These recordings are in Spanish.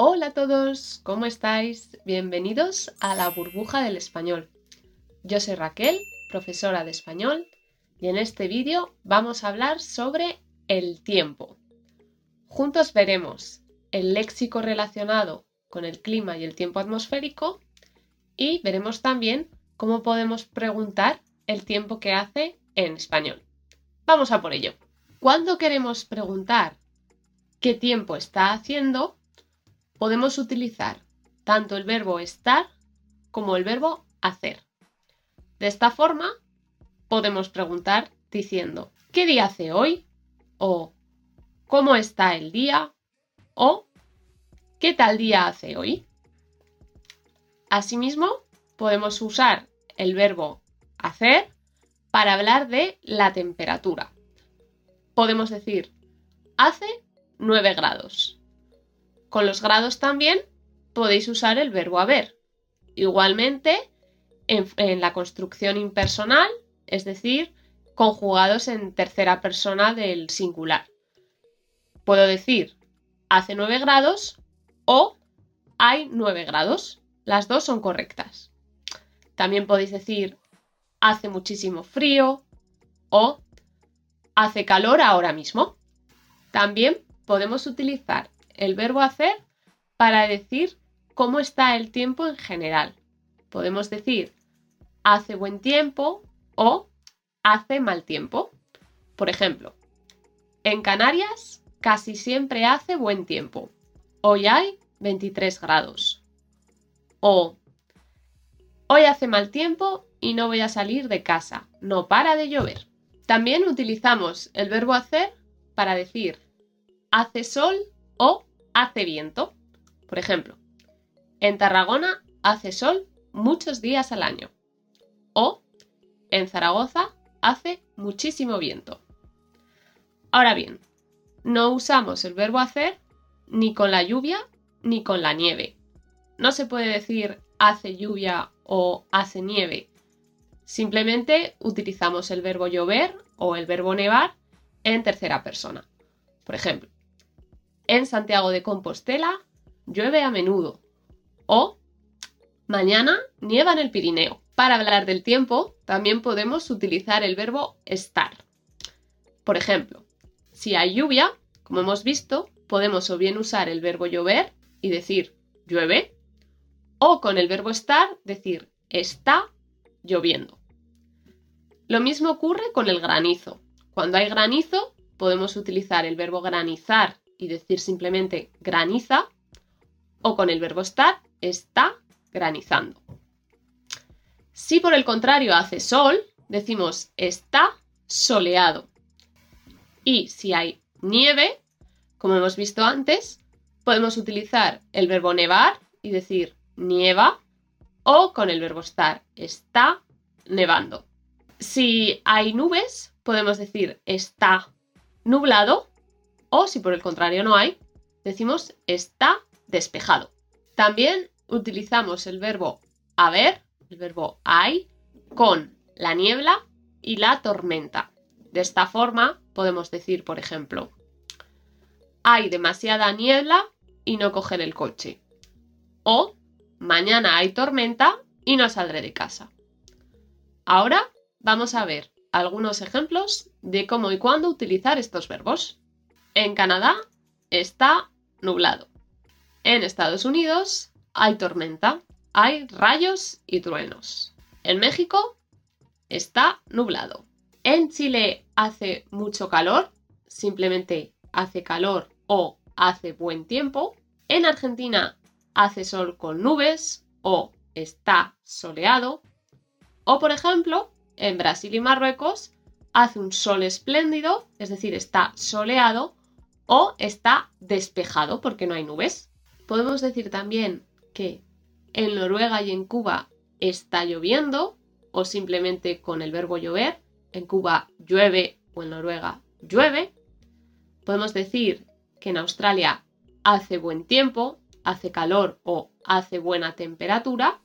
Hola a todos, ¿cómo estáis? Bienvenidos a la burbuja del español. Yo soy Raquel, profesora de español, y en este vídeo vamos a hablar sobre el tiempo. Juntos veremos el léxico relacionado con el clima y el tiempo atmosférico y veremos también cómo podemos preguntar el tiempo que hace en español. Vamos a por ello. Cuando queremos preguntar qué tiempo está haciendo, podemos utilizar tanto el verbo estar como el verbo hacer. De esta forma, podemos preguntar diciendo ¿qué día hace hoy? o ¿cómo está el día? o ¿qué tal día hace hoy? Asimismo, podemos usar el verbo hacer para hablar de la temperatura. Podemos decir hace 9 grados. Con los grados también podéis usar el verbo haber. Igualmente, en, la construcción impersonal, es decir, conjugados en tercera persona del singular. Puedo decir hace 9 grados o hay 9 grados. Las dos son correctas. También podéis decir hace muchísimo frío o hace calor ahora mismo. También podemos utilizar el verbo hacer para decir cómo está el tiempo en general. Podemos decir hace buen tiempo o hace mal tiempo. Por ejemplo, en Canarias casi siempre hace buen tiempo. Hoy hay 23 grados. O hoy hace mal tiempo y no voy a salir de casa. No para de llover. También utilizamos el verbo hacer para decir hace sol o hace viento. Por ejemplo, en Tarragona hace sol muchos días al año. O en Zaragoza hace muchísimo viento. Ahora bien, no usamos el verbo hacer ni con la lluvia ni con la nieve. No se puede decir hace lluvia o hace nieve. Simplemente utilizamos el verbo llover o el verbo nevar en tercera persona. Por ejemplo, en Santiago de Compostela llueve a menudo. O mañana nieva en el Pirineo. Para hablar del tiempo, también podemos utilizar el verbo estar. Por ejemplo, si hay lluvia, como hemos visto, podemos o bien usar el verbo llover y decir llueve, o con el verbo estar decir está lloviendo. Lo mismo ocurre con el granizo. Cuando hay granizo, podemos utilizar el verbo granizar y decir simplemente graniza, o con el verbo estar, está granizando. Si por el contrario hace sol, decimos está soleado. Y si hay nieve, como hemos visto antes, podemos utilizar el verbo nevar y decir nieva, o con el verbo estar, está nevando. Si hay nubes, podemos decir está nublado o si por el contrario no hay, decimos está despejado. También utilizamos el verbo haber, el verbo hay, con la niebla y la tormenta. De esta forma podemos decir, por ejemplo, hay demasiada niebla y no coger el coche. O mañana hay tormenta y no saldré de casa. Ahora vamos a ver algunos ejemplos de cómo y cuándo utilizar estos verbos. En Canadá está nublado. En Estados Unidos hay tormenta, hay rayos y truenos. En México está nublado. En Chile hace mucho calor, simplemente hace calor o hace buen tiempo. En Argentina hace sol con nubes o está soleado. O por ejemplo, en Brasil y Marruecos hace un sol espléndido, es decir, está soleado o está despejado porque no hay nubes. Podemos decir también que en Noruega y en Cuba está lloviendo o simplemente con el verbo llover. En Cuba llueve o en Noruega llueve. Podemos decir que en Australia hace buen tiempo, hace calor o hace buena temperatura.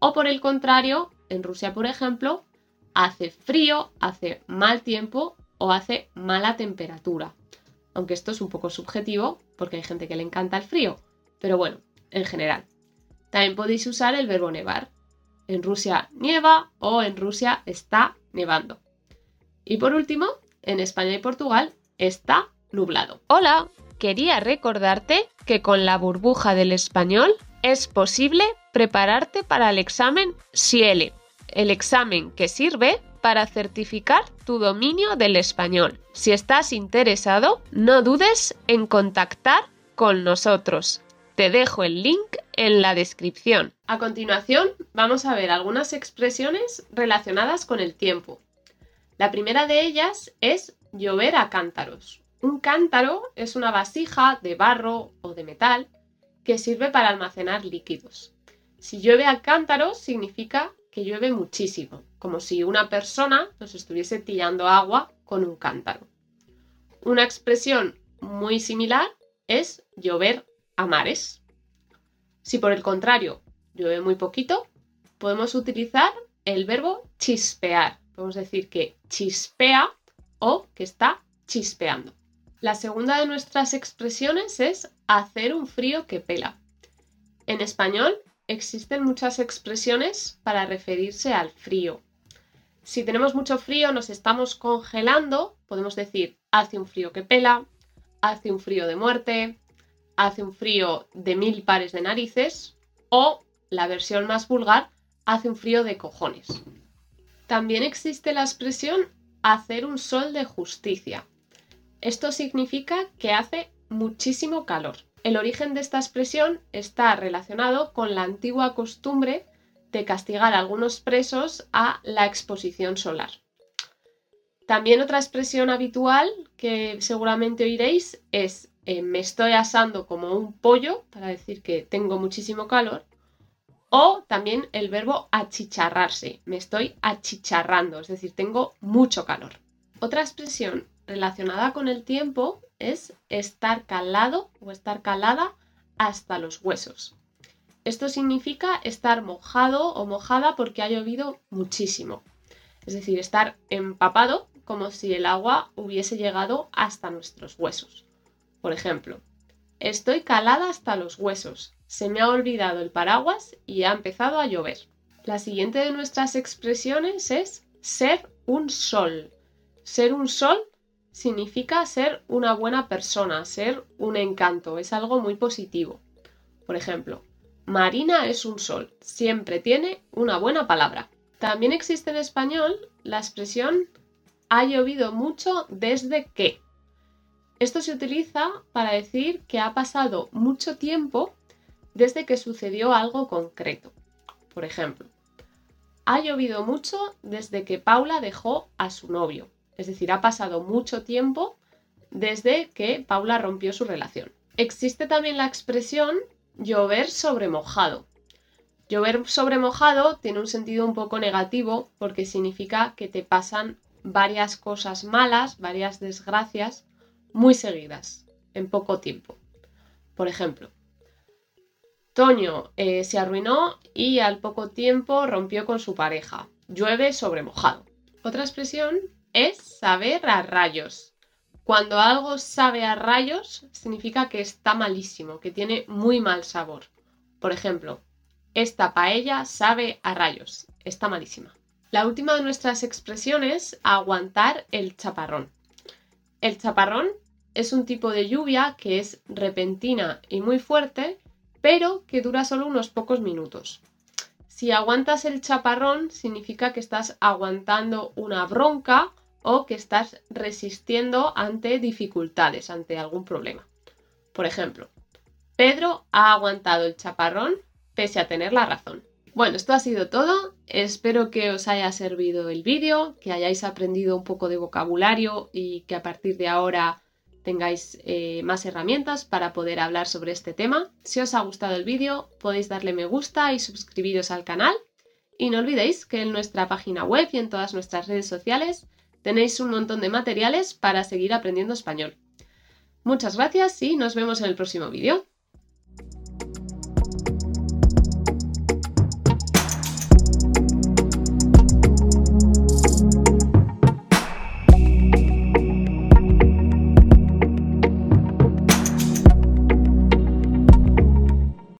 O por el contrario, en Rusia, por ejemplo, hace frío, hace mal tiempo o hace mala temperatura aunque esto es un poco subjetivo porque hay gente que le encanta el frío pero bueno, en general. También podéis usar el verbo nevar. En Rusia nieva o en Rusia está nevando. Y por último, en España y Portugal está nublado. Hola, quería recordarte que con la burbuja del español es posible prepararte para el examen SIELE, el examen que sirve para certificar tu dominio del español. Si estás interesado, no dudes en contactar con nosotros. Te dejo el link en la descripción. A continuación, vamos a ver algunas expresiones relacionadas con el tiempo. La primera de ellas es llover a cántaros. Un cántaro es una vasija de barro o de metal que sirve para almacenar líquidos. Si llueve a cántaros significa que llueve muchísimo, como si una persona nos estuviese tirando agua con un cántaro. Una expresión muy similar es llover a mares. Si por el contrario llueve muy poquito, podemos utilizar el verbo chispear. Podemos decir que chispea o que está chispeando. La segunda de nuestras expresiones es hacer un frío que pela. En español existen muchas expresiones para referirse al frío. Si tenemos mucho frío, nos estamos congelando, podemos decir hace un frío que pela, hace un frío de muerte, hace un frío de mil pares de narices o, la versión más vulgar, hace un frío de cojones. También existe la expresión hacer un sol de justicia. Esto significa que hace muchísimo calor. El origen de esta expresión está relacionado con la antigua costumbre de castigar a algunos presos a la exposición solar. También otra expresión habitual que seguramente oiréis es eh, me estoy asando como un pollo para decir que tengo muchísimo calor o también el verbo achicharrarse, me estoy achicharrando, es decir, tengo mucho calor. Otra expresión relacionada con el tiempo es estar calado o estar calada hasta los huesos. Esto significa estar mojado o mojada porque ha llovido muchísimo. Es decir, estar empapado como si el agua hubiese llegado hasta nuestros huesos. Por ejemplo, estoy calada hasta los huesos. Se me ha olvidado el paraguas y ha empezado a llover. La siguiente de nuestras expresiones es ser un sol. Ser un sol significa ser una buena persona, ser un encanto, es algo muy positivo. Por ejemplo, Marina es un sol, siempre tiene una buena palabra. También existe en español la expresión ha llovido mucho desde que. Esto se utiliza para decir que ha pasado mucho tiempo desde que sucedió algo concreto. Por ejemplo, ha llovido mucho desde que Paula dejó a su novio. Es decir, ha pasado mucho tiempo desde que Paula rompió su relación. Existe también la expresión llover sobre mojado. Llover sobre mojado tiene un sentido un poco negativo porque significa que te pasan varias cosas malas, varias desgracias muy seguidas, en poco tiempo. Por ejemplo, Toño eh, se arruinó y al poco tiempo rompió con su pareja. Llueve sobre mojado. Otra expresión es saber a rayos. Cuando algo sabe a rayos, significa que está malísimo, que tiene muy mal sabor. Por ejemplo, esta paella sabe a rayos, está malísima. La última de nuestras expresiones, aguantar el chaparrón. El chaparrón es un tipo de lluvia que es repentina y muy fuerte, pero que dura solo unos pocos minutos. Si aguantas el chaparrón, significa que estás aguantando una bronca o que estás resistiendo ante dificultades, ante algún problema. Por ejemplo, Pedro ha aguantado el chaparrón pese a tener la razón. Bueno, esto ha sido todo. Espero que os haya servido el vídeo, que hayáis aprendido un poco de vocabulario y que a partir de ahora tengáis eh, más herramientas para poder hablar sobre este tema. Si os ha gustado el vídeo, podéis darle me gusta y suscribiros al canal. Y no olvidéis que en nuestra página web y en todas nuestras redes sociales Tenéis un montón de materiales para seguir aprendiendo español. Muchas gracias y nos vemos en el próximo vídeo.